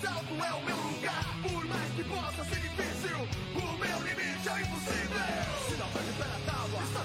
Salto é o meu lugar, por mais que possa ser difícil, o meu limite é impossível. Se não vai pela tábua, está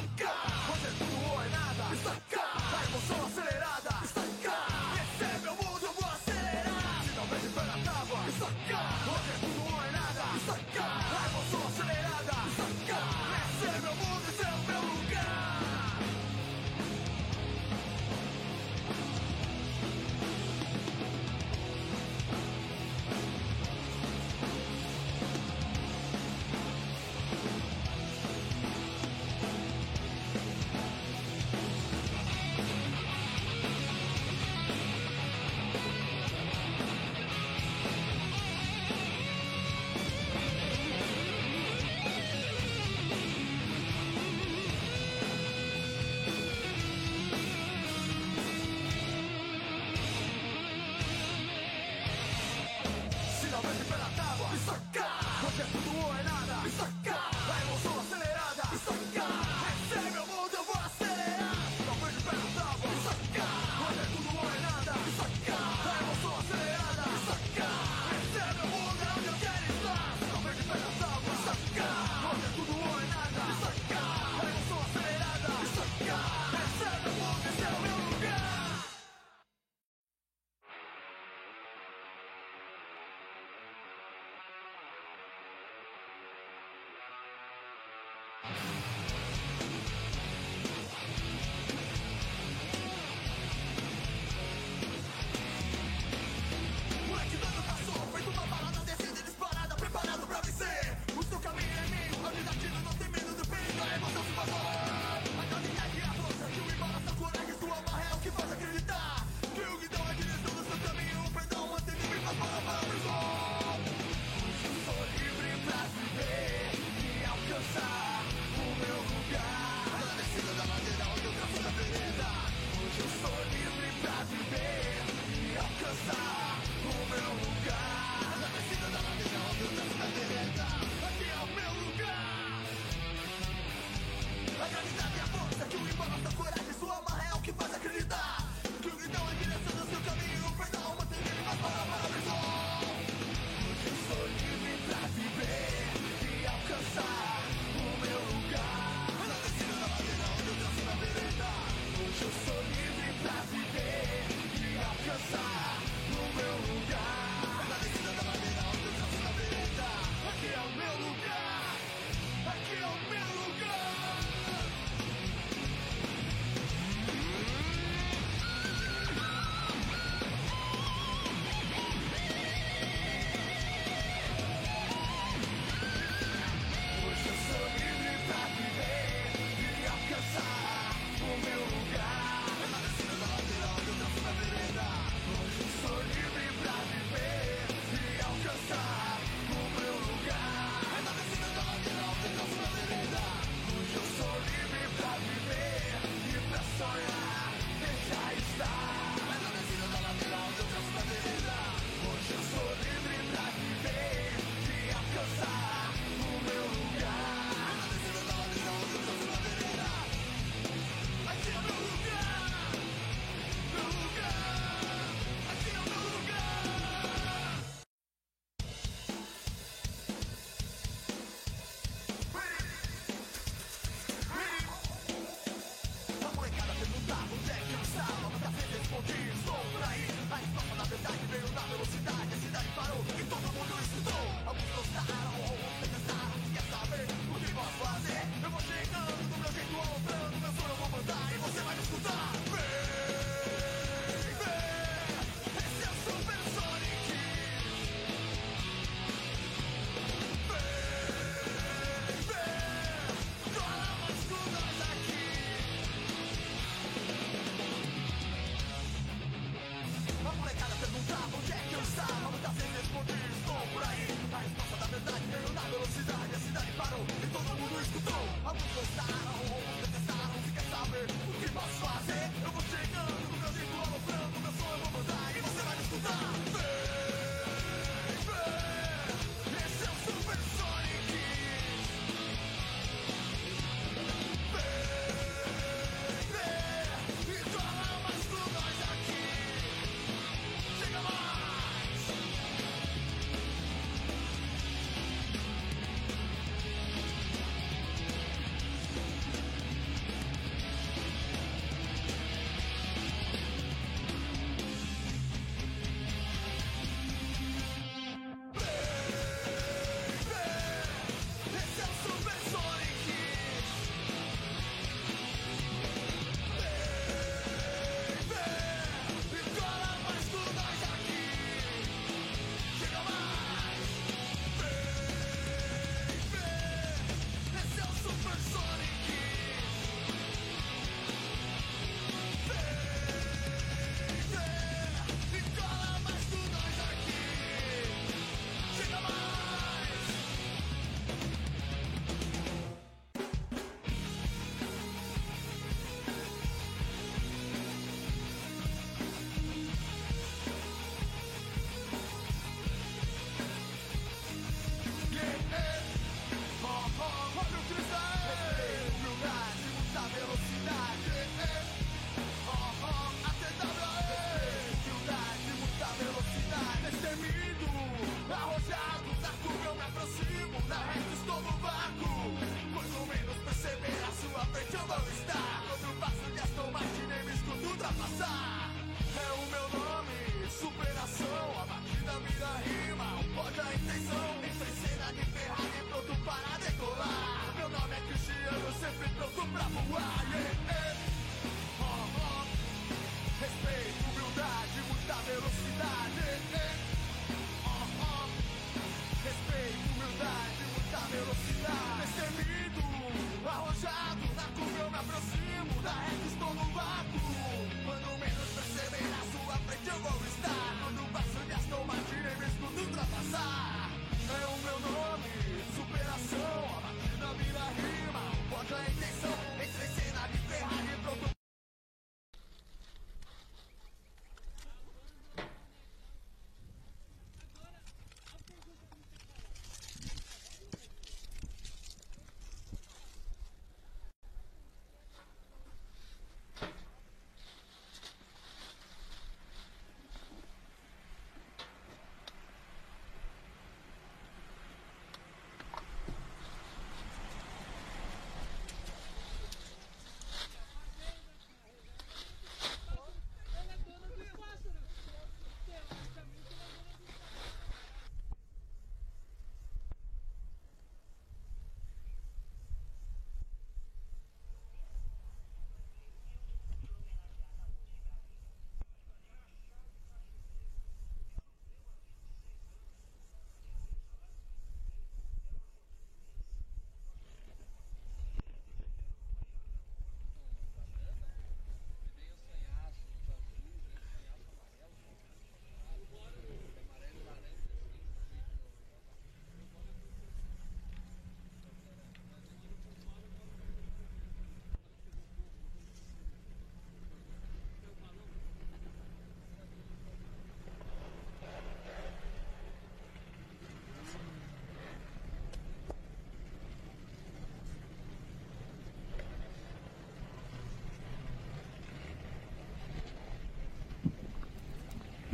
lo compravo uguale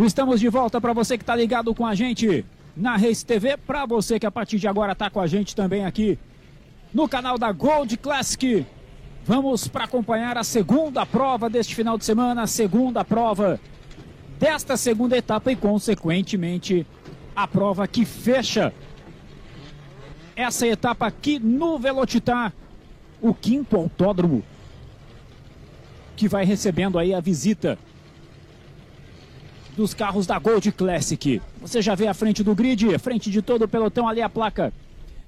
Estamos de volta para você que está ligado com a gente na Race TV, para você que a partir de agora está com a gente também aqui no canal da Gold Classic. Vamos para acompanhar a segunda prova deste final de semana, a segunda prova desta segunda etapa e, consequentemente, a prova que fecha essa etapa aqui no Velocitar, o quinto autódromo que vai recebendo aí a visita dos carros da Gold Classic. Você já vê a frente do grid, frente de todo o pelotão ali a placa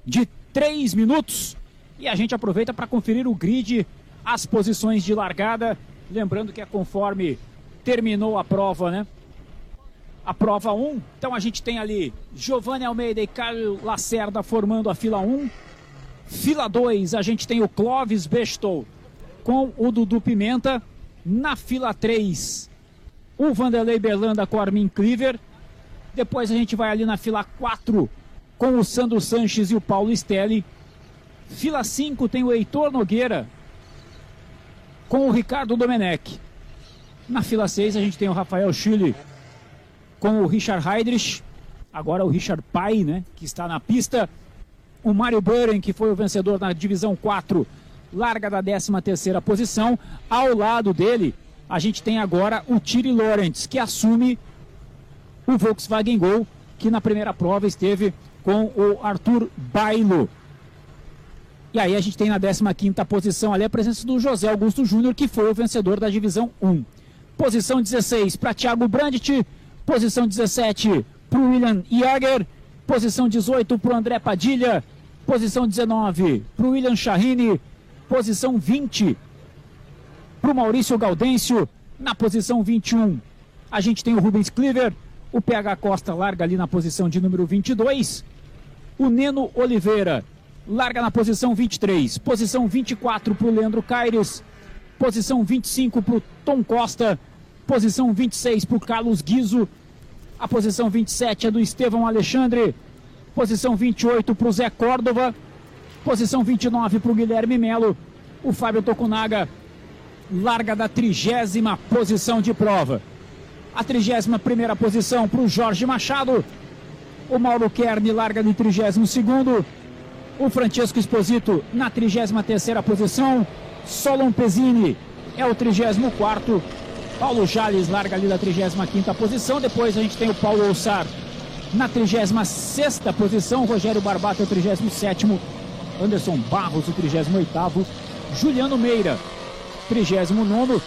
de 3 minutos. E a gente aproveita para conferir o grid, as posições de largada. Lembrando que é conforme terminou a prova, né? A prova 1. Então a gente tem ali Giovanni Almeida e Caio Lacerda formando a fila 1. Fila 2, a gente tem o Clóvis Bestou com o Dudu Pimenta. Na fila 3, o Vanderlei Berlanda com o Armin Cleaver. Depois a gente vai ali na fila 4 com o Sandro Sanches e o Paulo Stelli. Fila 5 tem o Heitor Nogueira com o Ricardo Domenech. Na fila 6 a gente tem o Rafael Chile com o Richard Heidrich. Agora o Richard Pai, né, que está na pista. O Mário Buren, que foi o vencedor na divisão 4, larga da 13 terceira posição. Ao lado dele, a gente tem agora o Thierry Lawrence, que assume o Volkswagen Gol, que na primeira prova esteve com o Arthur Bailo. E aí a gente tem na 15ª posição ali a presença do José Augusto Júnior, que foi o vencedor da divisão 1. Posição 16 para Thiago Brandt, posição 17 para o William Jager, posição 18 para o André Padilha, posição 19 para o William Chahine, posição 20 para o Maurício Gaudêncio. Na posição 21, a gente tem o Rubens Cleaver. O PH Costa larga ali na posição de número 22. O Neno Oliveira larga na posição 23. Posição 24 para o Leandro Caires. Posição 25 para o Tom Costa. Posição 26 para o Carlos Guizo. A posição 27 é do Estevão Alexandre. Posição 28 para o Zé Córdova. Posição 29 para o Guilherme Melo. O Fábio Tokunaga larga da trigésima posição de prova. A trigésima primeira posição para o Jorge Machado. O Mauro Kern larga de trigésimo segundo. O Francesco Esposito na trigésima terceira posição. Solon Pezzini é o trigésimo quarto. Paulo Jales larga ali da trigésima quinta posição. Depois a gente tem o Paulo Ossar na trigésima sexta posição. Rogério Barbato é o trigésimo sétimo. Anderson Barros o trigésimo oitavo. Juliano Meira 39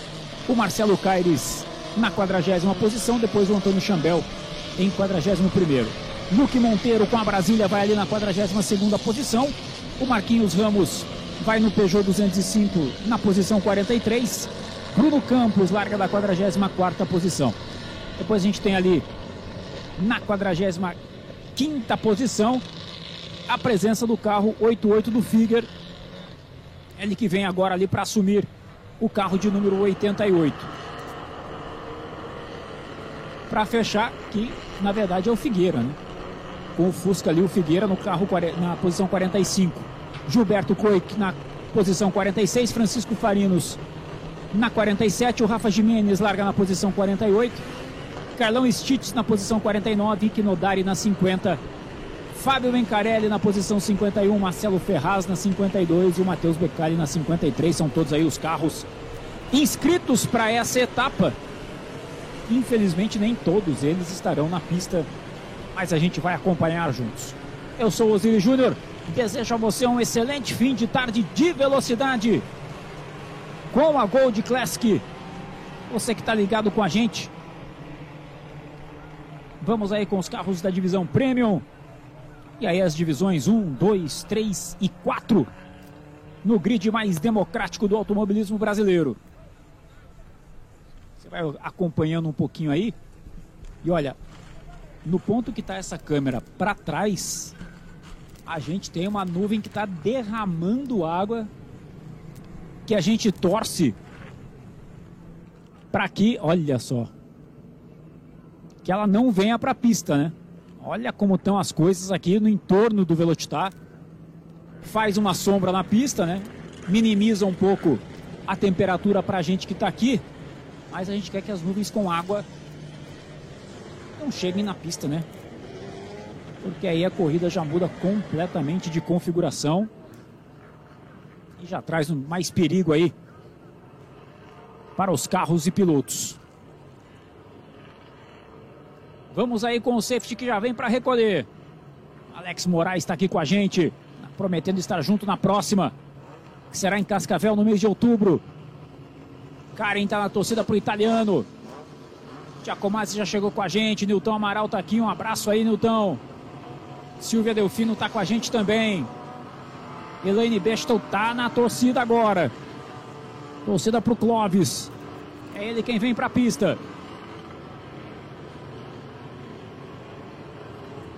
o Marcelo Caires na 40 posição, depois o Antônio Chambel em 41. Luque Monteiro com a Brasília vai ali na 42 posição. O Marquinhos Ramos vai no Peugeot 205 na posição 43. Bruno Campos larga da 44 posição. Depois a gente tem ali na 45 posição a presença do carro 88 do Figuer. Ele que vem agora ali para assumir o carro de número 88. Para fechar, que na verdade é o Figueira, né? Com o Fusca ali, o Figueira no carro na posição 45. Gilberto Coic na posição 46, Francisco Farinos na 47, o Rafa Jimenez larga na posição 48, Carlão Stitz na posição 49, Ike Nodari na 50, Fábio Mencarelli na posição 51, Marcelo Ferraz na 52 e o Matheus Beccari na 53. São todos aí os carros inscritos para essa etapa. Infelizmente, nem todos eles estarão na pista, mas a gente vai acompanhar juntos. Eu sou Osiris Júnior, desejo a você um excelente fim de tarde de velocidade com a Gold Classic. Você que está ligado com a gente. Vamos aí com os carros da divisão Premium. E aí as divisões 1, 2, 3 e 4 no grid mais democrático do automobilismo brasileiro. Você vai acompanhando um pouquinho aí. E olha, no ponto que está essa câmera para trás, a gente tem uma nuvem que está derramando água que a gente torce para que, olha só, que ela não venha para a pista, né? Olha como estão as coisas aqui no entorno do Velocitar. Faz uma sombra na pista, né? Minimiza um pouco a temperatura para a gente que está aqui. Mas a gente quer que as nuvens com água não cheguem na pista, né? Porque aí a corrida já muda completamente de configuração e já traz mais perigo aí para os carros e pilotos. Vamos aí com o safety que já vem para recolher. Alex Moraes está aqui com a gente, prometendo estar junto na próxima, que será em Cascavel no mês de outubro. Karen está na torcida pro italiano. Giacomazzi já chegou com a gente. Nilton Amaral tá aqui. Um abraço aí, Nilton. Silvia Delfino tá com a gente também. Elaine Bestel tá na torcida agora. Torcida pro Clóvis. É ele quem vem pra pista.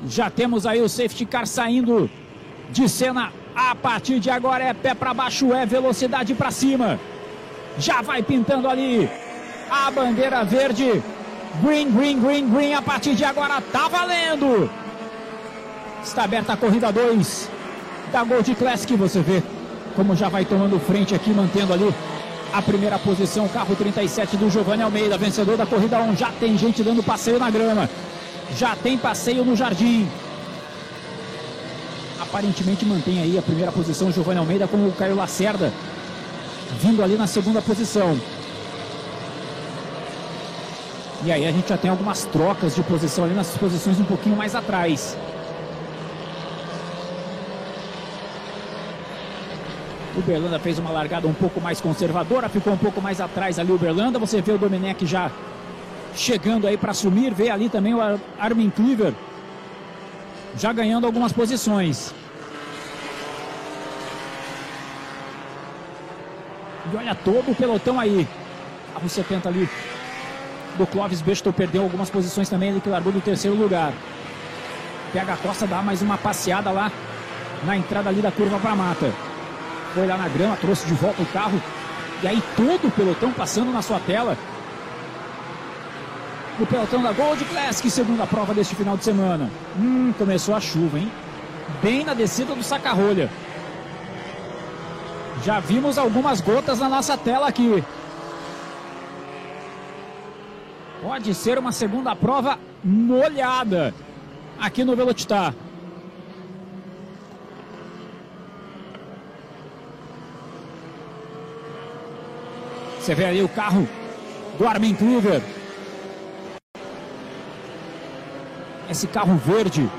Já temos aí o safety car saindo de cena. A partir de agora é pé para baixo, é velocidade para cima. Já vai pintando ali a bandeira verde. Green, green, green, green. A partir de agora tá valendo. Está aberta a corrida 2 da Gold Classic. Você vê como já vai tomando frente aqui, mantendo ali a primeira posição. Carro 37 do Giovanni Almeida, vencedor da corrida 1. Já tem gente dando passeio na grama. Já tem passeio no jardim. Aparentemente mantém aí a primeira posição Giovanni Almeida com o Caio Lacerda vindo ali na segunda posição. E aí a gente já tem algumas trocas de posição ali nas posições um pouquinho mais atrás. O Berlanda fez uma largada um pouco mais conservadora, ficou um pouco mais atrás ali o Berlanda. Você vê o Domenech já chegando aí para assumir, vê ali também o Armin Cleaver já ganhando algumas posições. E olha todo o pelotão aí. Carro 70 ali do Clóvis Bestou perdeu algumas posições também, ele que largou do terceiro lugar. Pega a Costa, dá mais uma passeada lá na entrada ali da curva para mata foi lá na grama, trouxe de volta o carro. E aí todo o pelotão passando na sua tela. O pelotão da Gold Classic, segunda prova deste final de semana. Hum, começou a chuva, hein? Bem na descida do saca-rolha. Já vimos algumas gotas na nossa tela aqui. Pode ser uma segunda prova molhada aqui no Velocitar. Você vê ali o carro do Armin Kluver. Esse carro verde.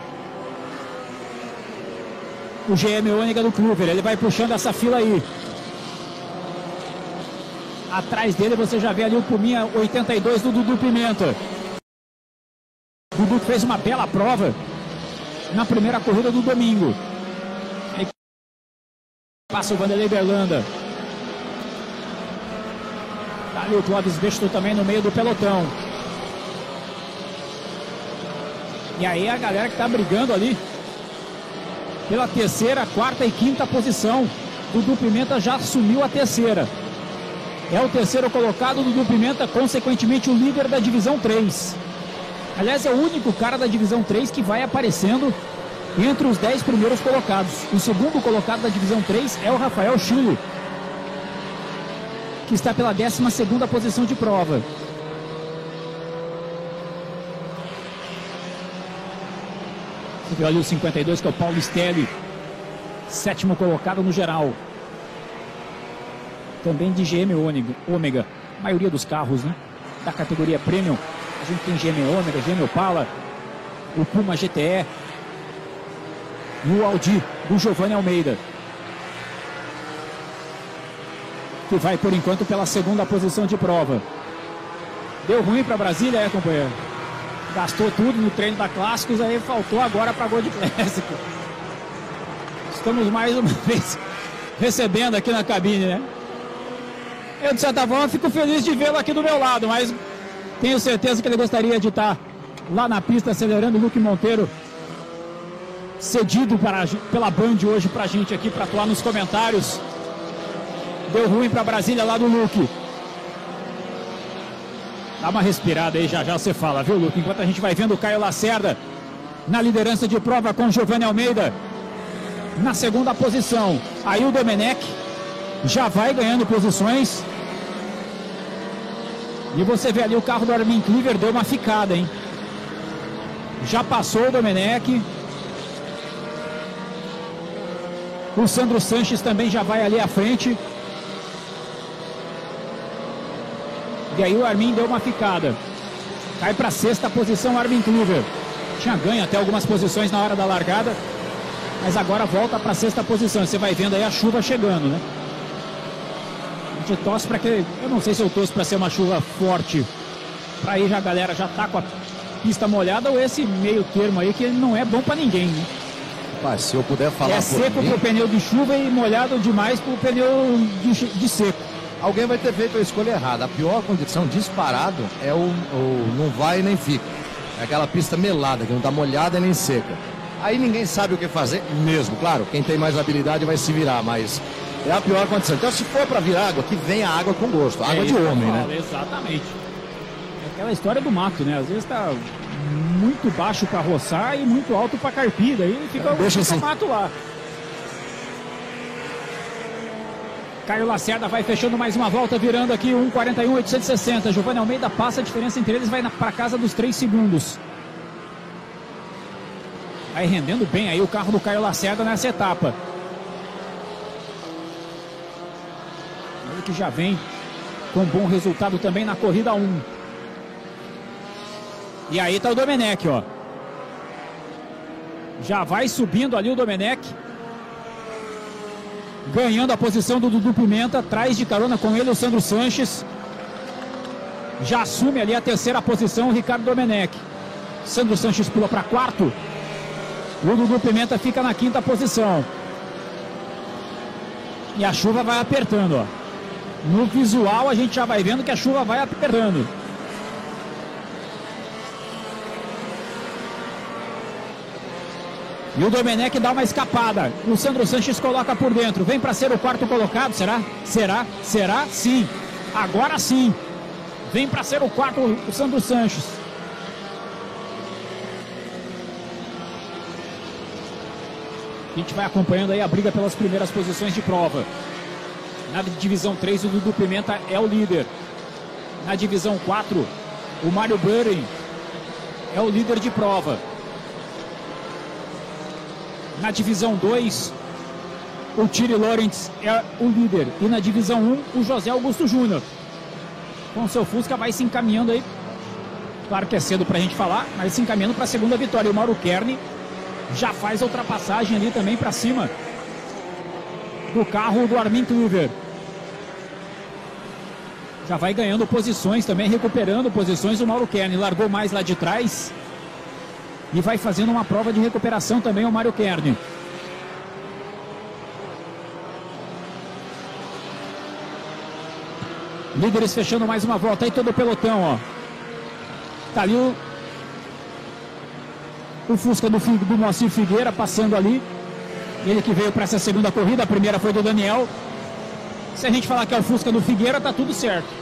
O GM Ônega do Kluver. Ele vai puxando essa fila aí. Atrás dele você já vê ali o Puminha 82 do Dudu Pimenta. Dudu fez uma bela prova na primeira corrida do domingo. Aí passa o Vanderlei Berlanda. Tá ali o Clóvis Besto também no meio do pelotão. E aí a galera que tá brigando ali pela terceira, quarta e quinta posição. Dudu Pimenta já assumiu a terceira. É o terceiro colocado, Dudu Pimenta, consequentemente o líder da divisão 3. Aliás, é o único cara da divisão 3 que vai aparecendo entre os 10 primeiros colocados. O segundo colocado da divisão 3 é o Rafael Chulo, que está pela 12 posição de prova. Você ali o 52, que é o Paulo Stelli, sétimo colocado no geral. Também de GM Ômega, maioria dos carros, né? Da categoria Premium. A gente tem GM Ômega, GM Opala, o Puma GTE e o Audi do Giovanni Almeida. que vai por enquanto pela segunda posição de prova. Deu ruim para Brasília, é, companheiro? Gastou tudo no treino da Clássicos, aí faltou agora para Gold Classic. Estamos mais uma vez recebendo aqui na cabine, né? Eu, de certa forma, fico feliz de vê-lo aqui do meu lado, mas tenho certeza que ele gostaria de estar lá na pista acelerando o Luke Monteiro, cedido para, pela Band hoje para a gente aqui, para atuar nos comentários. Deu ruim para Brasília lá do Luke. Dá uma respirada aí, já já você fala, viu, Luke? Enquanto a gente vai vendo o Caio Lacerda na liderança de prova com Giovanni Almeida na segunda posição. Aí o Domenech já vai ganhando posições. E você vê ali o carro do Armin Cleaver deu uma ficada, hein? Já passou o Domenech. O Sandro Sanches também já vai ali à frente. E aí o Armin deu uma ficada. Cai para sexta posição o Armin Kluver. Tinha ganho até algumas posições na hora da largada. Mas agora volta para sexta posição. Você vai vendo aí a chuva chegando, né? A gente torce para que. Eu não sei se eu torço para ser uma chuva forte. Para aí já a galera já tá com a pista molhada ou esse meio termo aí que não é bom para ninguém, né? Rapaz, se eu puder falar É seco mim, pro pneu de chuva e molhado demais pro pneu de, de seco. Alguém vai ter feito a escolha errada. A pior condição disparado é o, o não vai nem fica. É aquela pista melada, que não tá molhada nem seca. Aí ninguém sabe o que fazer mesmo. Claro, quem tem mais habilidade vai se virar, mas é a pior condição. Então, se for para vir água, que venha água com gosto. Água É de homem, né? Exatamente. É aquela história do mato, né? Às vezes tá muito baixo para roçar e muito alto para carpir, daí fica, Deixa fica assim. mato lá. Caio Lacerda vai fechando mais uma volta, virando aqui 1,41,860. Giovanni Almeida passa, a diferença entre eles vai para casa dos 3 segundos. Vai rendendo bem aí o carro do Caio Lacerda nessa etapa. Ele que já vem com bom resultado também na corrida 1. E aí tá o Domenech, ó. Já vai subindo ali o Domenech. Ganhando a posição do Dudu Pimenta, atrás de carona com ele o Sandro Sanches. Já assume ali a terceira posição o Ricardo Domenech. Sandro Sanches pula para quarto. O Dudu Pimenta fica na quinta posição. E a chuva vai apertando, ó. No visual a gente já vai vendo que a chuva vai apertando. E o Domenech dá uma escapada. O Sandro Sanches coloca por dentro. Vem para ser o quarto colocado, será? Será? Será? Sim. Agora sim. Vem para ser o quarto o Sandro Sanches. A gente vai acompanhando aí a briga pelas primeiras posições de prova. Na divisão 3, o Dudu Pimenta é o líder. Na divisão 4, o Mário Burring é o líder de prova. Na divisão 2, o Tiri Lawrence é o líder. E na divisão 1, o José Augusto Júnior. Com seu Fusca vai se encaminhando aí. Claro que é cedo pra gente falar, mas se encaminhando para a segunda vitória. E o Mauro Kern já faz a ultrapassagem ali também para cima do carro do Armin Kluver. Já vai ganhando posições também, recuperando posições. O Mauro Kern largou mais lá de trás. E vai fazendo uma prova de recuperação também o Mário Kern. Líderes fechando mais uma volta aí todo o pelotão, ó. Tá ali o, o Fusca do, do Moacir Figueira passando ali. Ele que veio para essa segunda corrida, a primeira foi do Daniel. Se a gente falar que é o Fusca do Figueira, tá tudo certo.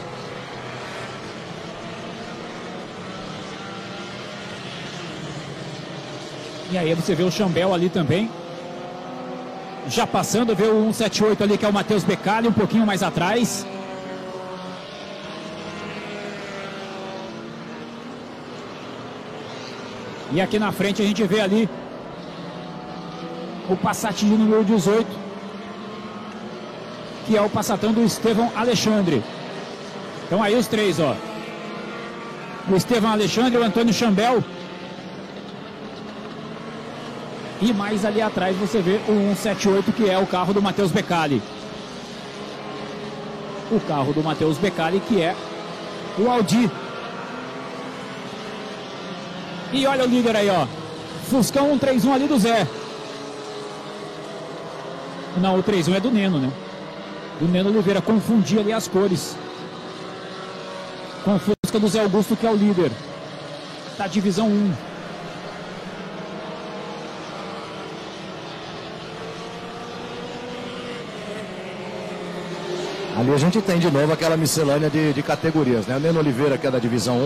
E aí você vê o Chambel ali também. Já passando, vê o 178 ali que é o Matheus Becali, um pouquinho mais atrás. E aqui na frente a gente vê ali o Passat de número 18, que é o Passatão do Estevão Alexandre. Então aí os três, ó. O Estevão Alexandre, o Antônio Chambel. E mais ali atrás você vê o 178, que é o carro do Matheus Becali. O carro do Matheus Becali, que é o Audi. E olha o líder aí, ó. Fuscão 131 ali do Zé. Não, o 31 é do Neno, né? Do Neno Oliveira. Confundi ali as cores. Com o Fusca do Zé Augusto, que é o líder. Da divisão 1. Ali a gente tem de novo aquela miscelânea de, de categorias, né? O Neno Oliveira, que é da divisão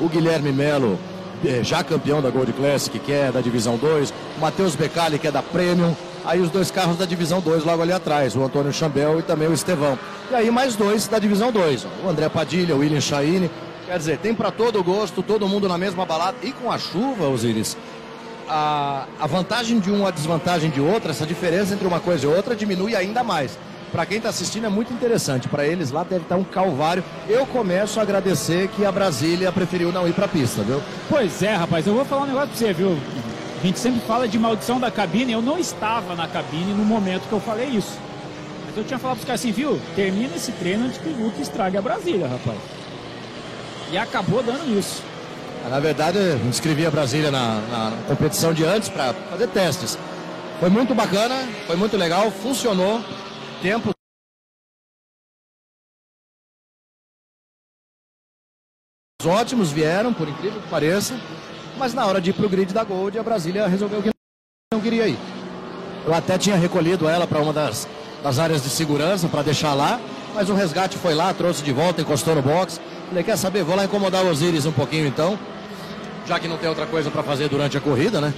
1, o Guilherme Melo, eh, já campeão da Gold Classic, que é da divisão 2, o Matheus Becali, que é da Premium, aí os dois carros da divisão 2 logo ali atrás, o Antônio Chambel e também o Estevão. E aí mais dois da divisão 2, ó, o André Padilha, o William Chaine, Quer dizer, tem para todo gosto, todo mundo na mesma balada. E com a chuva, Osiris, a, a vantagem de um, a desvantagem de outra, essa diferença entre uma coisa e outra diminui ainda mais. Para quem está assistindo é muito interessante. Para eles lá deve estar um calvário. Eu começo a agradecer que a Brasília preferiu não ir para a pista, viu? Pois é, rapaz, eu vou falar um negócio pra você, viu? A gente sempre fala de maldição da cabine, eu não estava na cabine no momento que eu falei isso. Mas eu tinha falado pros caras assim, viu? Termina esse treino antes que o Luke estrague a Brasília, rapaz. E acabou dando isso. Na verdade, eu inscrevi a Brasília na, na competição de antes para fazer testes. Foi muito bacana, foi muito legal, funcionou. Tempo ótimos vieram, por incrível que pareça, mas na hora de ir pro grid da Gold, a Brasília resolveu que não queria ir. Eu até tinha recolhido ela para uma das, das áreas de segurança para deixar lá, mas o resgate foi lá, trouxe de volta, encostou no box. Falei, quer saber? Vou lá incomodar o Osiris um pouquinho então, já que não tem outra coisa para fazer durante a corrida, né?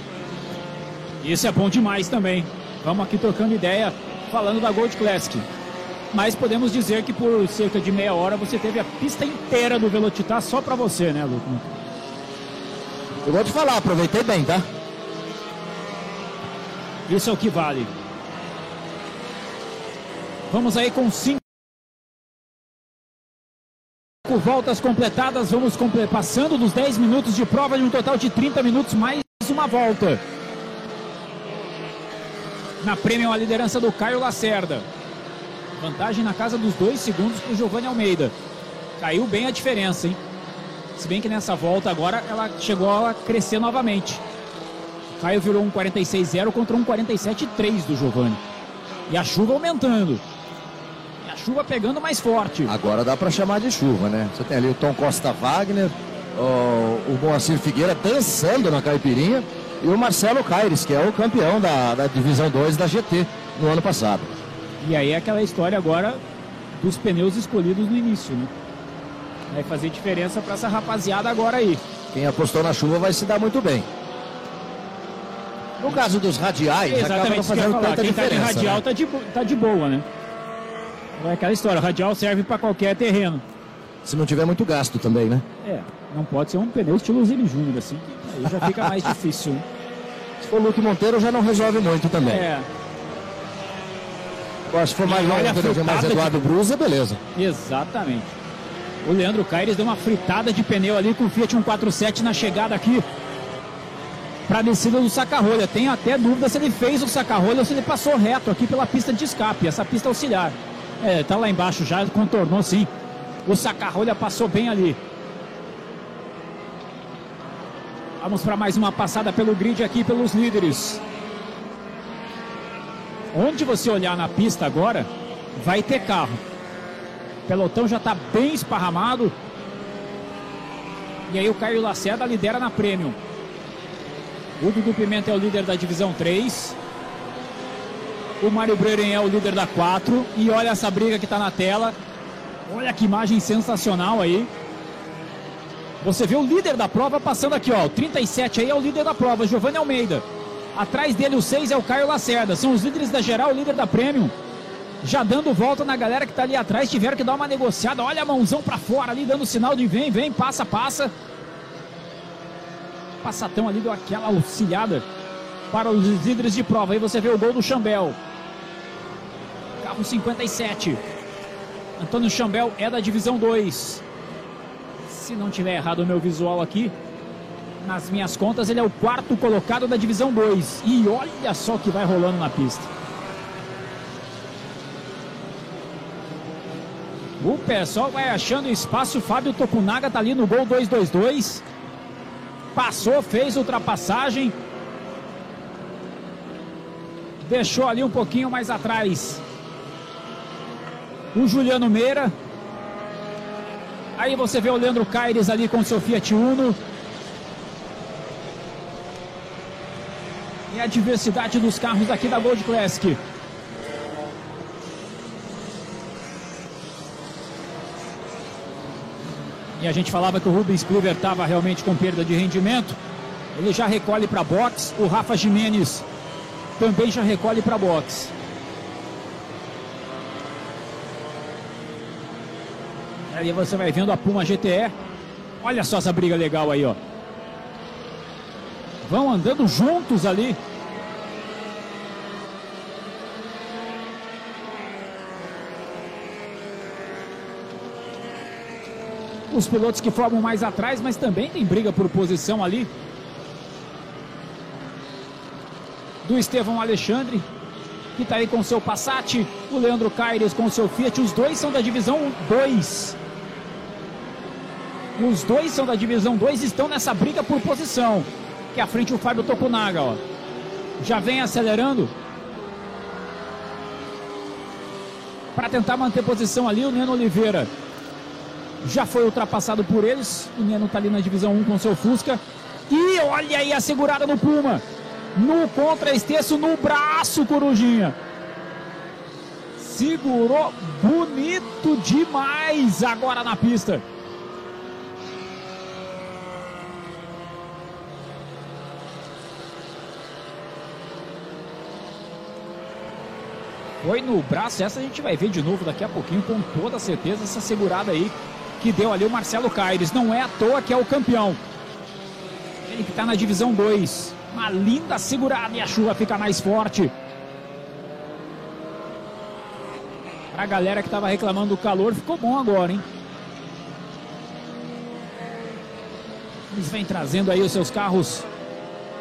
Isso é bom demais também. Vamos aqui trocando ideia, falando da Gold Classic. Mas podemos dizer que por cerca de meia hora você teve a pista inteira do Velocitar só pra você, né, Luke? Eu vou te falar, aproveitei bem, tá? Isso é o que vale. Vamos aí com cinco voltas completadas. Vamos passando dos 10 minutos de prova de um total de 30 minutos mais uma volta. Na Premium, a liderança do Caio Lacerda. Vantagem na casa dos dois segundos para o Giovanni Almeida. Caiu bem a diferença, hein? Se bem que nessa volta agora ela chegou a crescer novamente. O Caio virou um 46-0 contra um 47-3 do Giovanni. E a chuva aumentando. E a chuva pegando mais forte. Agora dá para chamar de chuva, né? Você tem ali o Tom Costa Wagner, o, Moacir Figueira dançando na caipirinha e o Marcelo Caires, que é o campeão da, da Divisão 2 da GT no ano passado. E aí é aquela história agora dos pneus escolhidos no início, né? Vai fazer diferença para essa rapaziada agora aí. Quem apostou na chuva vai se dar muito bem. No caso dos radiais, acaba não Exatamente eu ia fazendo falar. tanta Quem tá de diferença. radial né? tá, de, tá de boa, né? É aquela história, radial serve para qualquer terreno. Se não tiver muito gasto também, né? É, não pode ser um pneu estilo Zilli Júnior, assim. que Aí já fica mais difícil. Se for Luke Monteiro, já não resolve muito também. É, Agora, se for mais a mais fritada de- Eduardo Brusa, beleza. exatamente. O Leandro Caires deu uma fritada de pneu ali com o Fiat 147 na chegada aqui. Para a descida do saca-rolha. Tenho até dúvida se ele fez o saca-rolha ou se ele passou reto aqui pela pista de escape, essa pista auxiliar. É, tá lá embaixo já, contornou sim. O saca-rolha passou bem ali. Vamos para mais uma passada pelo grid aqui pelos líderes. Onde você olhar na pista agora, vai ter carro. Pelotão já está bem esparramado. E aí o Caio Lacerda lidera na Premium. O Dudu Pimenta é o líder da divisão 3. O Mário Breuren é o líder da 4. E olha essa briga que está na tela. Olha que imagem sensacional aí. Você vê o líder da prova passando aqui, ó. O 37 aí é o líder da prova, Giovanni Almeida. Atrás dele, o 6 é o Caio Lacerda. São os líderes da geral, o líder da Premium. Já dando volta na galera que tá ali atrás. Tiveram que dar uma negociada. Olha a mãozão pra fora ali, dando sinal de vem, vem, passa, passa. Passatão ali deu aquela auxiliada para os líderes de prova. Aí você vê o gol do Chambel. Carro 57. Antônio Chambel é da divisão 2. Se não tiver errado o meu visual aqui, nas minhas contas, ele é o quarto colocado da divisão 2. E olha só o que vai rolando na pista. O pessoal vai achando espaço. Fábio Tokunaga tá ali no gol 222. Passou, fez ultrapassagem. Deixou ali um pouquinho mais atrás. O Juliano Meira. Aí você vê o Leandro Caires ali com seu Fiat Uno. E a diversidade dos carros aqui da Gold Classic. E a gente falava que o Rubens Kluber estava realmente com perda de rendimento. Ele já recolhe para box. O Rafa Jimenez também já recolhe para box. Ali você vai vendo a Puma GTE Olha só essa briga legal aí, ó. Vão andando juntos ali. Os pilotos que formam mais atrás, mas também tem briga por posição ali. Do Estevão Alexandre, que está aí com seu Passat. O Leandro Caires com seu Fiat. Os dois são da divisão 2. Os dois são da divisão 2 estão nessa briga por posição. Que à frente o Fábio Tokunaga, ó. Já vem acelerando. Para tentar manter posição ali, o Neno Oliveira já foi ultrapassado por eles. O Neno está ali na divisão 1 com seu Fusca. E olha aí a segurada no Puma. No contra-esteço, no braço, Corujinha. Segurou bonito demais agora na pista. Foi no braço, essa a gente vai ver de novo daqui a pouquinho, com toda certeza, essa segurada aí que deu ali o Marcelo Caires. Não é à toa que é o campeão. Ele que está na divisão 2. Uma linda segurada e a chuva fica mais forte. Para a galera que estava reclamando do calor, ficou bom agora, hein? Eles vêm trazendo aí os seus carros.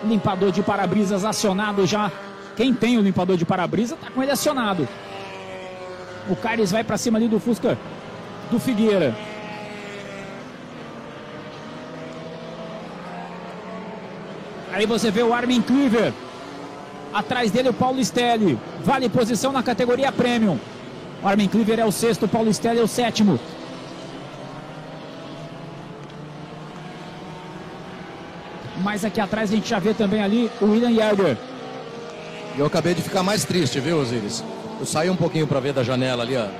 Limpador de para-brisas acionado já. Quem tem o limpador de para-brisa tá com ele acionado. O Caires vai para cima ali do Fusca do Figueira. Aí você vê o Armin Cleaver. Atrás dele o Paulo Stelli. Vale posição na categoria Premium. O Armin Cleaver é o sexto, o Paulo Stelli é o sétimo. Mas aqui atrás a gente já vê também ali o William Jäger. E eu acabei de ficar mais triste, viu, Osiris? Eu saí um pouquinho para ver da janela ali a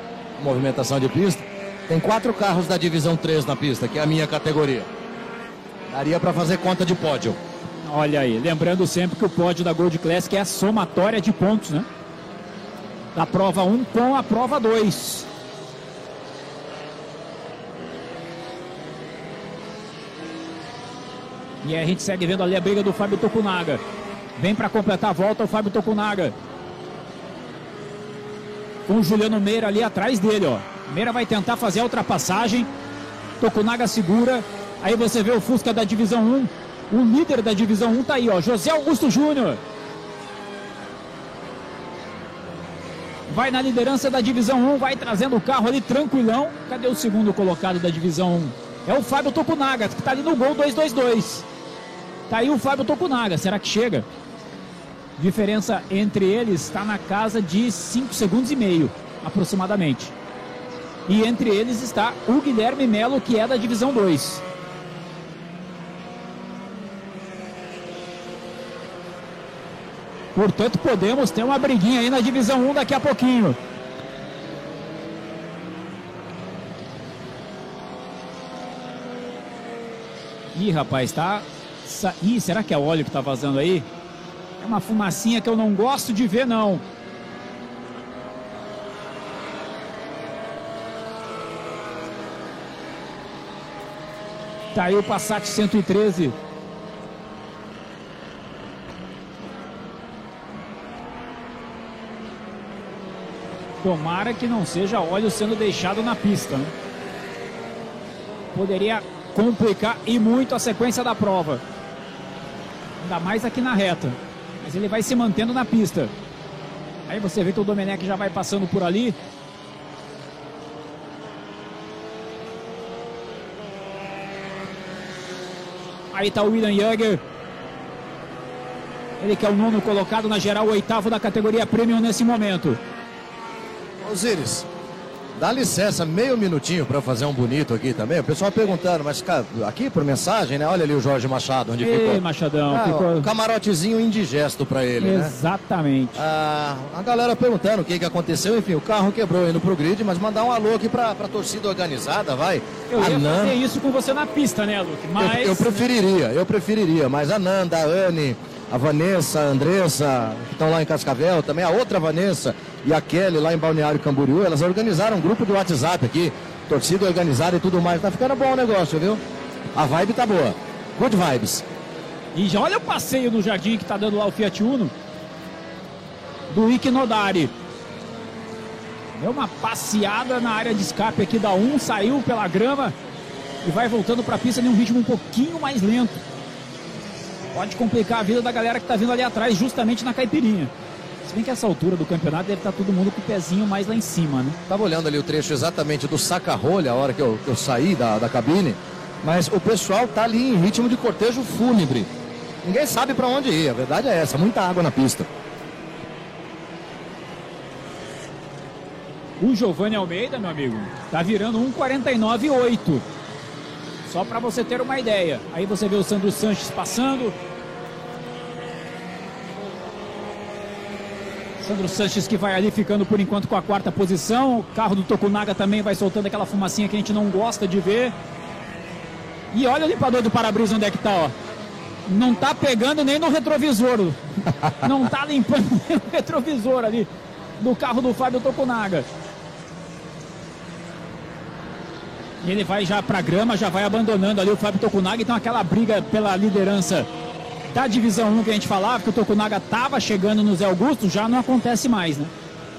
movimentação de pista. Tem quatro carros da divisão 3 na pista, que é a minha categoria. Daria para fazer conta de pódio. Olha aí, lembrando sempre que o pódio da Gold Classic é a somatória de pontos, né? Da prova 1 com a prova 2. E aí a gente segue vendo ali a briga do Fábio Tokunaga. Vem para completar a volta o Fábio Tokunaga. Com o Juliano Meira ali atrás dele, ó. Meira vai tentar fazer a ultrapassagem. Tokunaga segura. Aí você vê o Fusca da divisão 1 o líder da divisão 1 tá aí, ó, José Augusto Júnior. Vai na liderança da divisão 1, vai trazendo o carro ali tranquilão. Cadê o segundo colocado da divisão 1? É o Fábio Tokunaga, que tá ali no gol 222. Tá aí o Fábio Tokunaga, será que chega? Diferença entre eles está na casa de 5 segundos e meio, aproximadamente. E entre eles está o Guilherme Melo, que é da divisão 2. Portanto, podemos ter uma briguinha aí na divisão 1 daqui a pouquinho. Ih, rapaz, tá. Ih, será que é óleo que tá vazando aí? É uma fumacinha que eu não gosto de ver, não. Tá aí o Passat 113 Tomara que não seja óleo sendo deixado na pista. Né? Poderia complicar e muito a sequência da prova. Ainda mais aqui na reta. Mas ele vai se mantendo na pista. Aí você vê que o Domenech já vai passando por ali. Aí está o William Jäger. Ele que é o nono colocado na geral, o oitavo da categoria Premium nesse momento. Osiris, dá licença, meio minutinho para fazer um bonito aqui também. O pessoal perguntando, mas cara, aqui por mensagem, né? Olha ali o Jorge Machado, onde Ei, ficou. Machadão, ah, ficou... Um camarotezinho indigesto para ele, né? Exatamente. né? Ah, a galera perguntando o que, que aconteceu, enfim, o carro quebrou indo pro grid, mas mandar um alô aqui pra, pra torcida organizada, vai. Eu a ia Nan... fazer isso com você na pista, né, Luke? Mas... Eu, eu preferiria, eu preferiria, mas a Nanda, a Anne, a Vanessa, a Andressa, que estão lá em Cascavel, também a outra Vanessa, e a Kelly lá em Balneário Camboriú, elas organizaram um grupo de WhatsApp aqui, torcida organizada e tudo mais. Tá ficando bom o negócio, viu? A vibe tá boa. Good vibes. E já olha o passeio no jardim que tá dando lá o Fiat Uno. Do Ike Nodari. Deu uma passeada na área de escape aqui da 1, saiu pela grama e vai voltando para a pista em um ritmo um pouquinho mais lento. Pode complicar a vida da galera que está vindo ali atrás, justamente na caipirinha. Se bem que essa altura do campeonato deve estar tá todo mundo com o pezinho mais lá em cima, né? Tava olhando ali o trecho exatamente do saca-rolha, a hora que eu, que eu saí da, da cabine, mas o pessoal tá ali em ritmo de cortejo fúnebre. Ninguém sabe para onde ir, a verdade é essa, muita água na pista. O Giovanni Almeida, meu amigo, tá virando 1,49,8. Só para você ter uma ideia. Aí você vê o Sandro Sanches passando. Sandro Sanches que vai ali ficando por enquanto com a quarta posição. O carro do Tokunaga também vai soltando aquela fumacinha que a gente não gosta de ver. E olha o limpador do para-brisa onde é que tá, ó. Não tá pegando nem no retrovisor. Não tá limpando nem o retrovisor ali do carro do Fábio Tokunaga. ele vai já para grama, já vai abandonando ali o Fábio Tokunaga. Então aquela briga pela liderança da divisão 1 que a gente falava, que o Tokunaga estava chegando no Zé Augusto, já não acontece mais, né?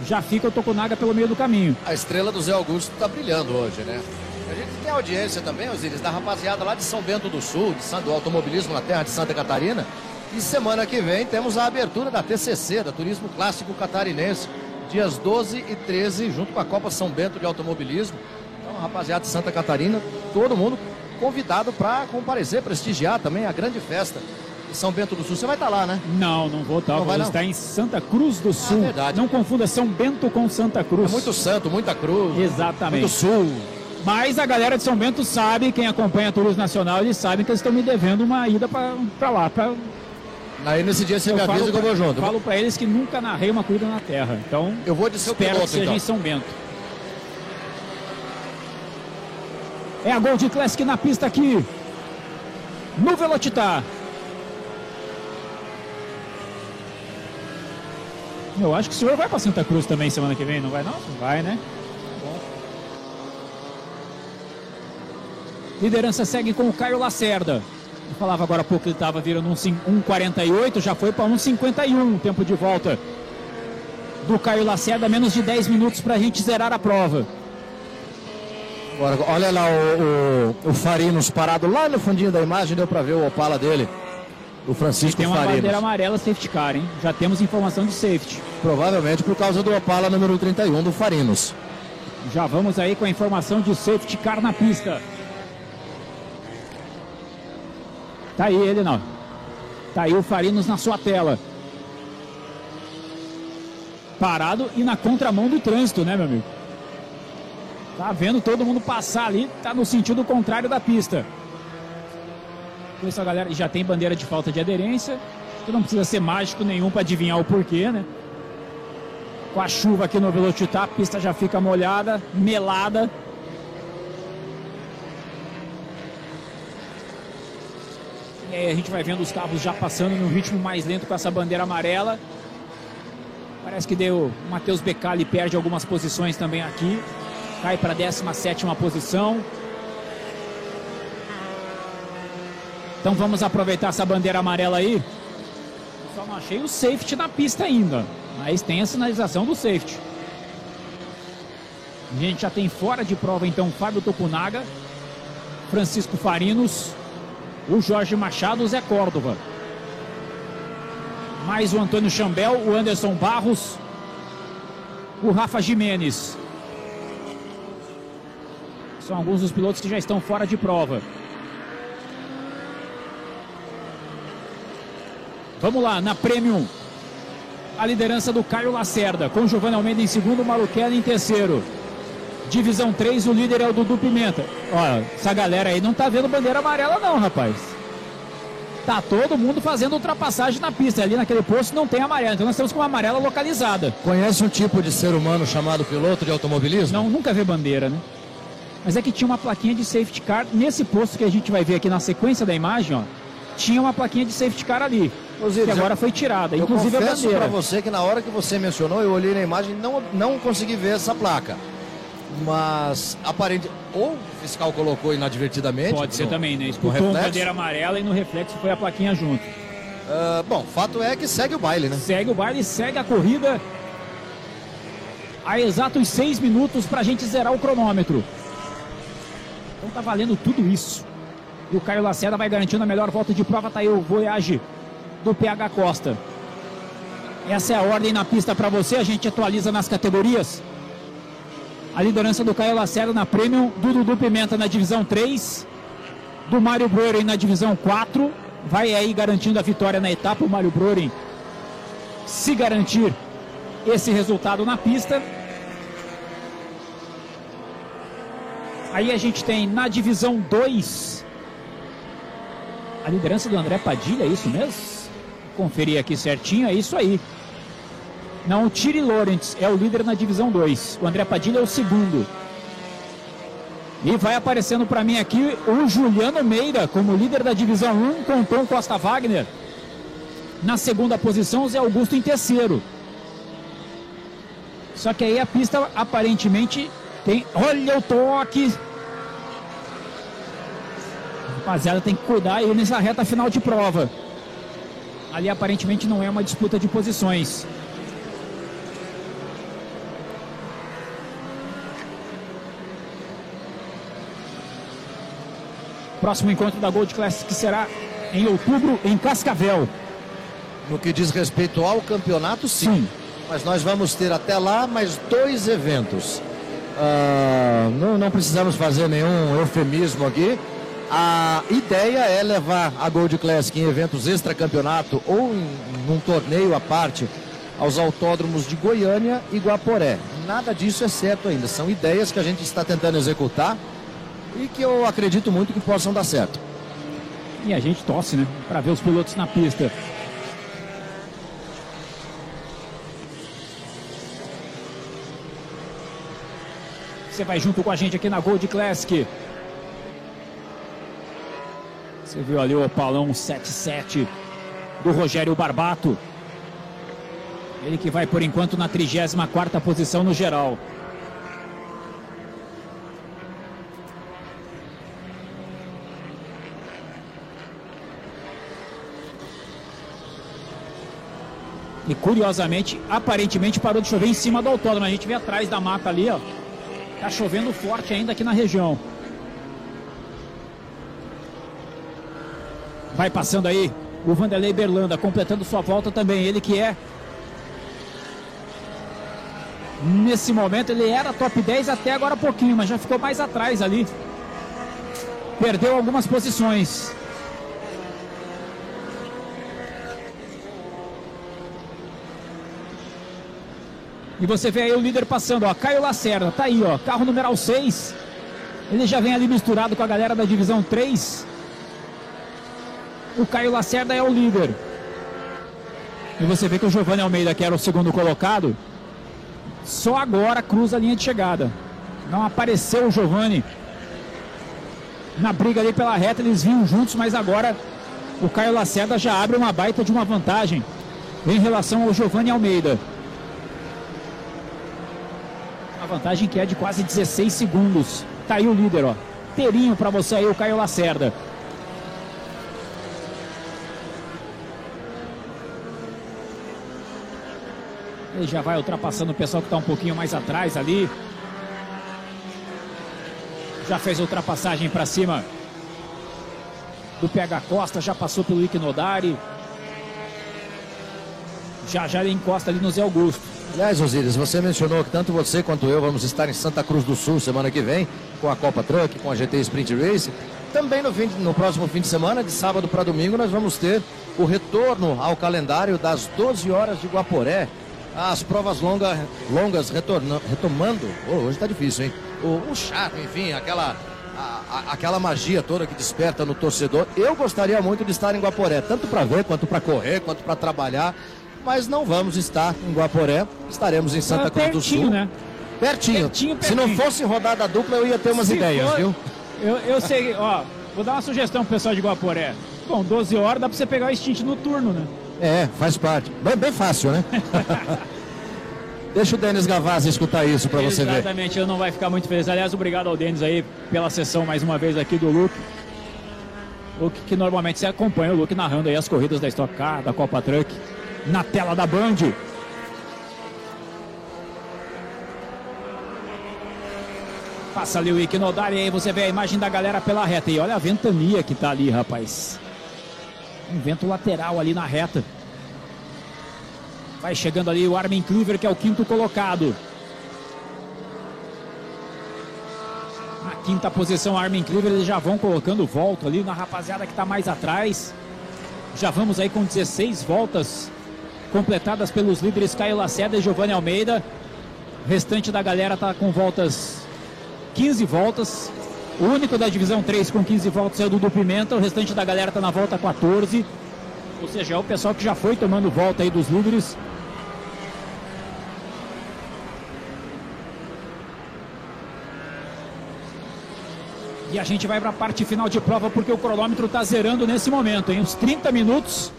Já fica o Tokunaga pelo meio do caminho. A estrela do Zé Augusto está brilhando hoje, né? A gente tem audiência também, Osiris, da rapaziada lá de São Bento do Sul, de, do automobilismo na terra de Santa Catarina. E semana que vem temos a abertura da TCC, da Turismo Clássico Catarinense, dias 12 e 13, junto com a Copa São Bento de Automobilismo rapaziada de Santa Catarina, todo mundo convidado para comparecer, prestigiar também a grande festa São Bento do Sul. Você vai estar tá lá, né? Não, não vou estar. Tá. Não vou estar em Santa Cruz do ah, Sul. Ah, verdade. Não confunda São Bento com Santa Cruz. É muito santo, muita cruz. Exatamente. Muito sul. Mas a galera de São Bento sabe, quem acompanha a Turismo Nacional, eles sabem que eles estão me devendo uma ida para lá. Pra... Aí nesse dia você eu me avisa que eu vou junto. Eu falo para eles que nunca narrei uma corrida na Terra. Então, eu vou de seu espero piloto, que seja então. em São Bento. É a Gold Classic na pista aqui. No Velocitar. Eu acho que o senhor vai para Santa Cruz também semana que vem, não vai não? Vai, né? Liderança segue com o Caio Lacerda. Eu falava agora há pouco que ele estava virando um 1,48, já foi para 1,51 tempo de volta do Caio Lacerda, menos de 10 minutos para a gente zerar a prova. Agora, olha lá o, o, o, Farinos parado lá no fundinho da imagem, deu para ver o Opala dele. O Francisco tem uma bandeira amarela safety car, hein? Já temos informação de safety. Provavelmente por causa do Opala número 31 do Farinos. Já vamos aí com a informação de safety car na pista. Tá aí ele não. Tá aí o Farinos na sua tela. Parado e na contramão do trânsito, né, meu amigo? Tá vendo todo mundo passar ali, tá no sentido contrário da pista. Por isso a galera já tem bandeira de falta de aderência. Que não precisa ser mágico nenhum para adivinhar o porquê, né? Com a chuva aqui no Velocitar, a pista já fica molhada, melada. E aí a gente vai vendo os carros já passando no ritmo mais lento com essa bandeira amarela. Parece que deu. O Matheus Becali perde algumas posições também aqui cai para a 17 posição. Então vamos aproveitar essa bandeira amarela aí. Só não achei o safety na pista ainda, mas tem a sinalização do safety. A gente já tem fora de prova então Fábio Tokunaga, Francisco Farinos, o Jorge Machado, Zé Córdova. Mais o Antônio Chambel, o Anderson Barros, o Rafa Jimenez. São alguns dos pilotos que já estão fora de prova. Vamos lá, na Premium. A liderança do Caio Lacerda, com Giovanni Almeida em segundo, Maluquela em terceiro. Divisão 3, o líder é o Dudu Pimenta. Olha, essa galera aí não tá vendo bandeira amarela não, rapaz. Tá todo mundo fazendo ultrapassagem na pista. Ali naquele posto não tem amarela. Então nós temos com uma amarela localizada. Conhece um tipo de ser humano chamado piloto de automobilismo? Não, nunca vê bandeira, né? Mas é que tinha uma plaquinha de safety car nesse posto que a gente vai ver aqui na sequência da imagem, ó. Tinha uma plaquinha de safety car ali. Que agora foi tirada, eu inclusive a bandeira. para você que na hora que você mencionou, eu olhei na imagem e não, não consegui ver essa placa. Mas aparente. Ou o fiscal colocou inadvertidamente. Pode ser no- também, né? Escutou um reflexo. bandeira amarela e no reflexo foi a plaquinha junto. Ah, bom, fato é que segue o baile, né? Segue o baile, segue a corrida. Há exatos seis minutos pra gente zerar o cronômetro. Então tá valendo tudo isso. E o Caio Lacerda vai garantindo a melhor volta de prova. Tá aí o Voyage do PH Costa. Essa é a ordem na pista pra você. A gente atualiza nas categorias. A liderança do Caio Lacerda na Premium, do Dudu Pimenta na divisão 3, do Mário Broren na divisão 4. Vai aí garantindo a vitória na etapa. O Mário Broren se garantir esse resultado na pista. Aí a gente tem na divisão 2 a liderança do André Padilha, é isso mesmo? Conferir aqui certinho, é isso aí. Não, o Tiri Lawrence é o líder na divisão 2. O André Padilha é o segundo. E vai aparecendo para mim aqui o Juliano Meira como líder da divisão 1 com Tom Costa Wagner. Na segunda posição, o Zé Augusto em terceiro. Só que aí a pista aparentemente tem. Olha o toque! Rapaziada, tem que cuidar aí nessa reta final de prova. Ali aparentemente não é uma disputa de posições. Próximo encontro da Gold Classic será em outubro em Cascavel. No que diz respeito ao campeonato, sim. Sim. Mas nós vamos ter até lá mais dois eventos. Ah, não, não precisamos fazer nenhum eufemismo aqui. A ideia é levar a Gold Classic em eventos extracampeonato ou em, num torneio à parte aos autódromos de Goiânia e Guaporé. Nada disso é certo ainda. São ideias que a gente está tentando executar e que eu acredito muito que possam dar certo. E a gente torce, né? Para ver os pilotos na pista. Você vai junto com a gente aqui na Gold Classic. Você viu ali o Opalão 77 do Rogério Barbato. Ele que vai por enquanto na 34ª posição no geral. E curiosamente, aparentemente parou de chover em cima do autódromo. A gente vê atrás da mata ali, ó. Tá chovendo forte ainda aqui na região. Vai passando aí o Vanderlei Berlanda, completando sua volta também. Ele que é. Nesse momento ele era top 10 até agora pouquinho, mas já ficou mais atrás ali. Perdeu algumas posições. E você vê aí o líder passando, ó, Caio Lacerda, tá aí, ó, carro numeral 6. Ele já vem ali misturado com a galera da divisão 3. O Caio Lacerda é o líder. E você vê que o Giovanni Almeida, que era o segundo colocado, só agora cruza a linha de chegada. Não apareceu o Giovanni na briga ali pela reta, eles vinham juntos, mas agora o Caio Lacerda já abre uma baita de uma vantagem em relação ao Giovanni Almeida. Uma vantagem que é de quase 16 segundos. Tá aí o líder, ó. Terinho pra você aí, o Caio Lacerda. Ele já vai ultrapassando o pessoal que está um pouquinho mais atrás ali. Já fez a ultrapassagem para cima do PH Costa, já passou pelo Ike Nodari. Já já ele encosta ali no Zé Augusto. Aliás, Osíris, você mencionou que tanto você quanto eu vamos estar em Santa Cruz do Sul semana que vem, com a Copa Truck, com a GT Sprint Race. Também no, fim no próximo fim de semana, de sábado para domingo, nós vamos ter o retorno ao calendário das 12 horas de Guaporé. As provas longa, longas retorna, retomando. Oh, hoje está difícil, hein? O, o chato, enfim, aquela, a- a- aquela magia toda que desperta no torcedor. Eu gostaria muito de estar em Guaporé, tanto para ver, quanto para correr, quanto para trabalhar. Mas não vamos estar em Guaporé, estaremos em Santa É Cruz do pertinho, Sul. né? Pertinho. Pertinho, Se não pertinho. fosse rodada dupla, eu ia ter umas Se ideias, for- viu? Eu, eu sei, ó, vou dar uma sugestão pro pessoal de Guaporé. Bom, 12 horas dá pra você pegar o extinte noturno, né? É, faz parte. Bem, bem fácil, né? Deixa o Denis Gavazzi escutar isso pra você ver. Exatamente, ele não vai ficar muito feliz. Aliás, obrigado ao Denis aí pela sessão mais uma vez aqui do Luke. Luke que normalmente você acompanha o Luke narrando aí as corridas da Stock Car, da Copa Truck, na tela da Band. Passa ali o Iquinodar e aí você vê a imagem da galera pela reta. E olha a ventania que tá ali, rapaz. Um vento lateral ali na reta. Vai chegando ali o Armin Cleaver, que é o quinto colocado. Na quinta posição, Armin Cleaver, eles já vão colocando volta ali na rapaziada que está mais atrás. Já vamos aí com 16 voltas completadas pelos líderes Caio Lacerda e Giovanni Almeida. O restante da galera tá com voltas 15 voltas. O único da divisão 3 com 15 voltas é o Dudu Pimenta, o restante da galera tá na volta 14. Ou seja, é o pessoal que já foi tomando volta aí dos líderes. E a gente vai para a parte final de prova porque o cronômetro está zerando nesse momento, hein? Os 30 minutos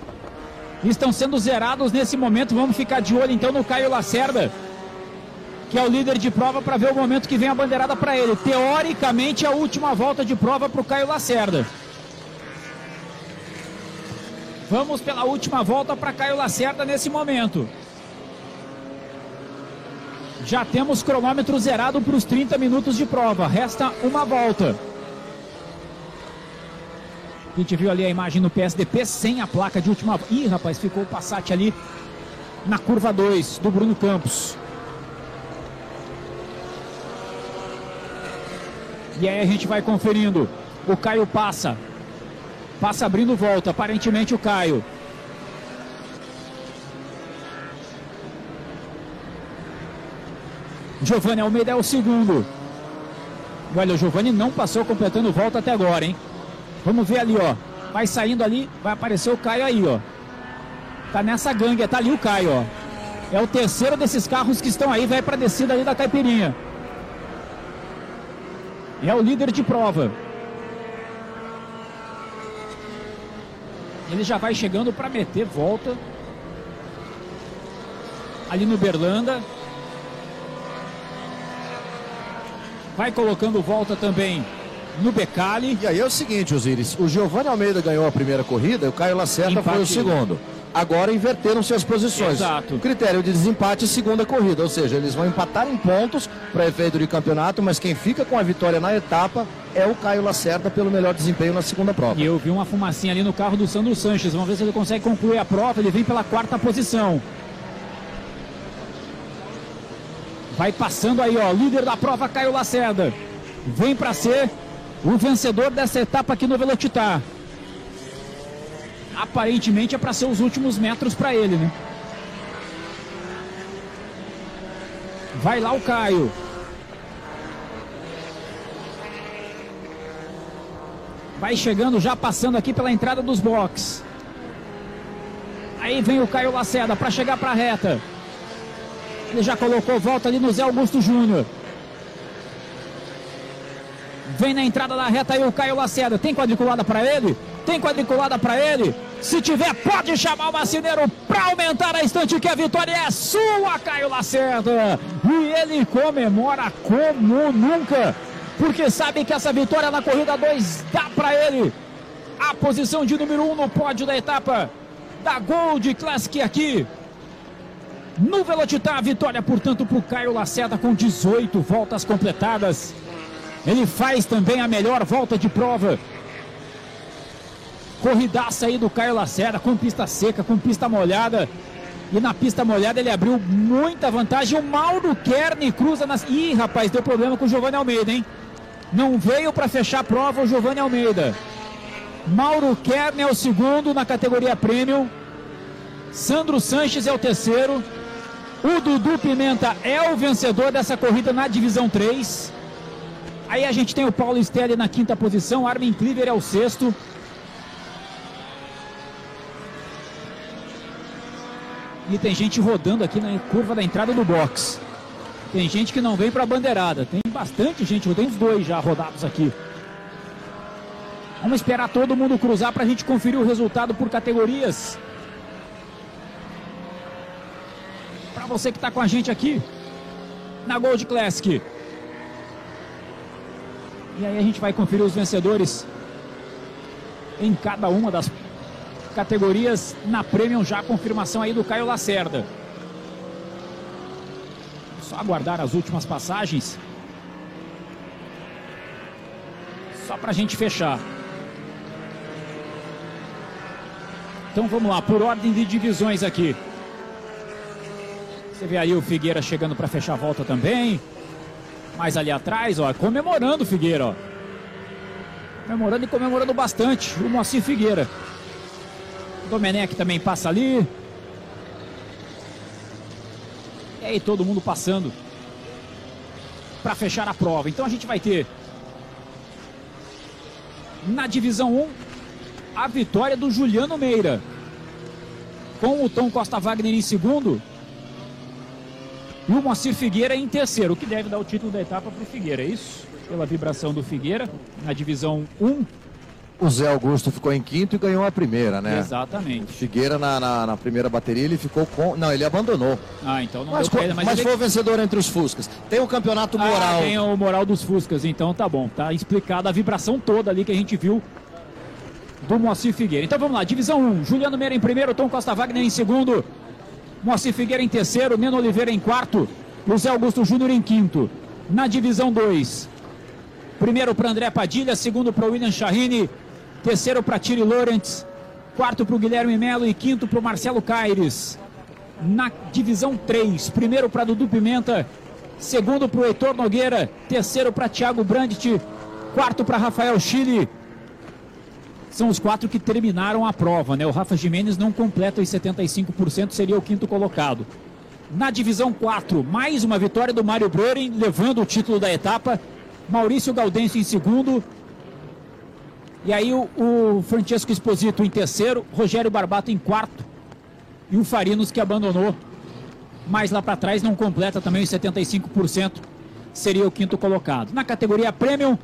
estão sendo zerados nesse momento. Vamos ficar de olho então no Caio Lacerda, que é o líder de prova, para ver o momento que vem a bandeirada para ele. Teoricamente, a última volta de prova para o Caio Lacerda. Vamos pela última volta para Caio Lacerda nesse momento. Já temos cronômetro zerado para os 30 minutos de prova. Resta uma volta. A gente viu ali a imagem no PSDP sem a placa de última. Ih, rapaz, ficou o Passat ali na curva 2 do Bruno Campos. E aí a gente vai conferindo. O Caio passa. Passa abrindo volta. Aparentemente o Caio. Giovanni Almeida é o segundo. Olha, o Giovanni não passou completando volta até agora, hein? Vamos ver ali, ó. Vai saindo ali, vai aparecer o Caio aí, ó. Tá nessa gangue, tá ali o Caio, ó. É o terceiro desses carros que estão aí, vai pra descida ali da Caipirinha. É o líder de prova. Ele já vai chegando para meter volta. Ali no Berlanda. Vai colocando volta também no Becali. E aí é o seguinte, Osiris, o Giovanni Almeida ganhou a primeira corrida e o Caio Lacerda Empate. foi o segundo. Agora inverteram-se as posições. Exato. O critério de desempate segunda corrida, ou seja, eles vão empatar em pontos para efeito de campeonato, mas quem fica com a vitória na etapa é o Caio Lacerda pelo melhor desempenho na segunda prova. E eu vi uma fumacinha ali no carro do Sandro Sanches. Vamos ver se ele consegue concluir a prova. Ele vem pela quarta posição. Vai passando aí, ó. Líder da prova, Caio Lacerda. Vem para ser o vencedor dessa etapa aqui no Velocitar. Aparentemente é para ser os últimos metros para ele, né? Vai lá o Caio. Vai chegando, já passando aqui pela entrada dos box. Aí vem o Caio Lacerda para chegar para a reta. Ele já colocou volta ali no Zé Augusto Júnior. Vem na entrada da reta aí o Caio Lacerda. Tem quadriculada para ele? Tem quadriculada para ele? Se tiver, pode chamar o Macineiro para aumentar a instante que a vitória é sua, Caio Lacerda. E ele comemora como nunca, porque sabe que essa vitória na corrida 2 dá para ele a posição de número 1 um no pódio da etapa da Gold Classic aqui. No Velocitar, a vitória, portanto, para o Caio Lacerda com 18 voltas completadas. Ele faz também a melhor volta de prova. Corridaça aí do Caio Lacerda, com pista seca, com pista molhada. E na pista molhada ele abriu muita vantagem. O Mauro Kern cruza nas. Ih, rapaz, deu problema com o Giovanni Almeida, hein? Não veio para fechar a prova o Giovanni Almeida. Mauro Kern é o segundo na categoria Premium. Sandro Sanches é o terceiro. O Dudu Pimenta é o vencedor dessa corrida na divisão 3. Aí a gente tem o Paulo Stelli na quinta posição, Armin Cleaver é o sexto. E tem gente rodando aqui na curva da entrada do box. Tem gente que não vem para a bandeirada. Tem bastante gente, tem uns dois já rodados aqui. Vamos esperar todo mundo cruzar para a gente conferir o resultado por categorias. para você que está com a gente aqui na Gold Classic. E aí a gente vai conferir os vencedores em cada uma das categorias na Premium, já a confirmação aí do Caio Lacerda. Só aguardar as últimas passagens. Só pra gente fechar. Então vamos lá, por ordem de divisões aqui. Você vê aí o Figueira chegando para fechar a volta também. Mais ali atrás, ó, comemorando o Figueira, ó. Comemorando e comemorando bastante o Moacir Figueira. Domenech também passa ali. E aí todo mundo passando para fechar a prova. Então a gente vai ter na divisão 1 a vitória do Juliano Meira. Com o Tom Costa Wagner em segundo. E o Moacir Figueira em terceiro, o que deve dar o título da etapa para o Figueira, é isso? Pela vibração do Figueira, na divisão 1. O Zé Augusto ficou em quinto e ganhou a primeira, né? Exatamente. Figueira na, na, na primeira bateria ele ficou com. Não, ele abandonou. Ah, então não Mas, deu co- ele, mas, ele- foi o vencedor entre os Fuscas. Tem o campeonato Ah, moral. tem o moral dos Fuscas, então tá bom. Tá explicada a vibração toda ali que a gente viu do Moacir Figueira. Então vamos lá, divisão 1. Juliano Meira em primeiro, Tom Costa Wagner em segundo. Moacir Figueira em terceiro, Neno Oliveira em quarto, José Augusto Júnior em quinto. Na divisão 2, primeiro para André Padilha, segundo para William Chahine, terceiro para Tiri Lawrence, quarto para o Guilherme Melo e quinto para o Marcelo Caires. Na divisão 3, primeiro para Dudu Pimenta, segundo para o Heitor Nogueira, terceiro para Thiago Brandt, quarto para Rafael Chile. São os quatro que terminaram a prova, né? O Rafa Jimenez não completa os 75%, seria o quinto colocado. Na divisão 4, mais uma vitória do Mário Broren, levando o título da etapa. Maurício Gaudêncio em segundo. E aí o, o Francesco Esposito em terceiro, Rogério Barbato em quarto. E o Farinos que abandonou. Mais lá para trás não completa também os 75%, seria o quinto colocado. Na categoria Premium,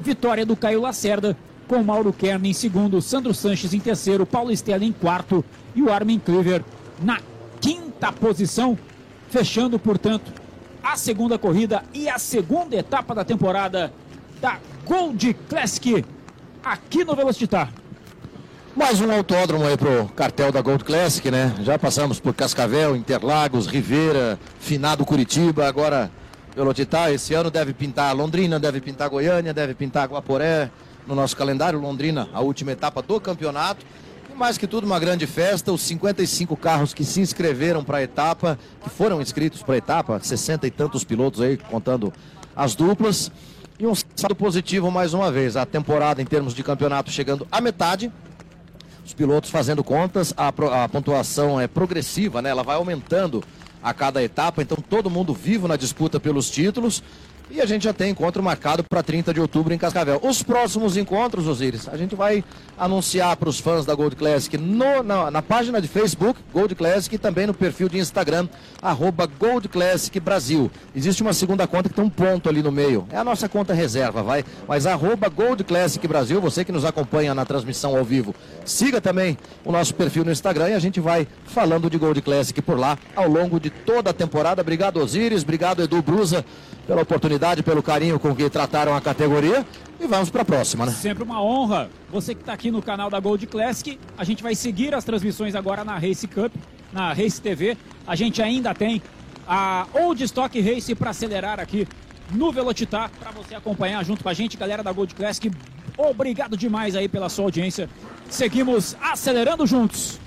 vitória do Caio Lacerda, com Mauro Kern em segundo, Sandro Sanches em terceiro, Paulo Stella em quarto e o Armin Cleaver na quinta posição, fechando, portanto, a segunda corrida e a segunda etapa da temporada da Gold Classic aqui no Velocitar. Mais um autódromo aí pro cartel da Gold Classic, né? Já passamos por Cascavel, Interlagos, Ribeira, Finado Curitiba, agora Velocitar. Esse ano deve pintar Londrina, deve pintar Goiânia, deve pintar Guaporé. No nosso calendário, Londrina, a última etapa do campeonato. E mais que tudo, uma grande festa. Os 55 carros que se inscreveram para a etapa, que foram inscritos para a etapa, 60 e tantos pilotos aí, contando as duplas. E um saldo positivo mais uma vez. A temporada em termos de campeonato chegando à metade os pilotos fazendo contas, a, a pontuação é progressiva, né? Ela vai aumentando a cada etapa, então todo mundo vivo na disputa pelos títulos. E a gente já tem encontro marcado para 30 de outubro em Cascavel. Os próximos encontros, Osiris, a gente vai anunciar para os fãs da Gold Classic no- na, na página de Facebook, Gold Classic, e também no perfil de Instagram, arroba Gold Classic Brasil. Existe uma segunda conta que tem um ponto ali no meio. É a nossa conta reserva, vai. Mas arroba Gold Classic Brasil, você que nos acompanha na transmissão ao vivo, siga também o nosso perfil no Instagram e a gente vai falando de Gold Classic por lá ao longo de toda a temporada. Obrigado, Osiris. Obrigado, Edu Brusa, pela oportunidade, pelo carinho com que trataram a categoria. E vamos para a próxima, né? Sempre uma honra. Você que está aqui no canal da Gold Classic, a gente vai seguir as transmissões agora na Race Cup, na Race TV. A gente ainda tem a Old Stock Race para acelerar aqui no Velocitar, para você acompanhar junto com a gente, galera da Gold Classic. Obrigado demais aí pela sua audiência. Seguimos acelerando juntos.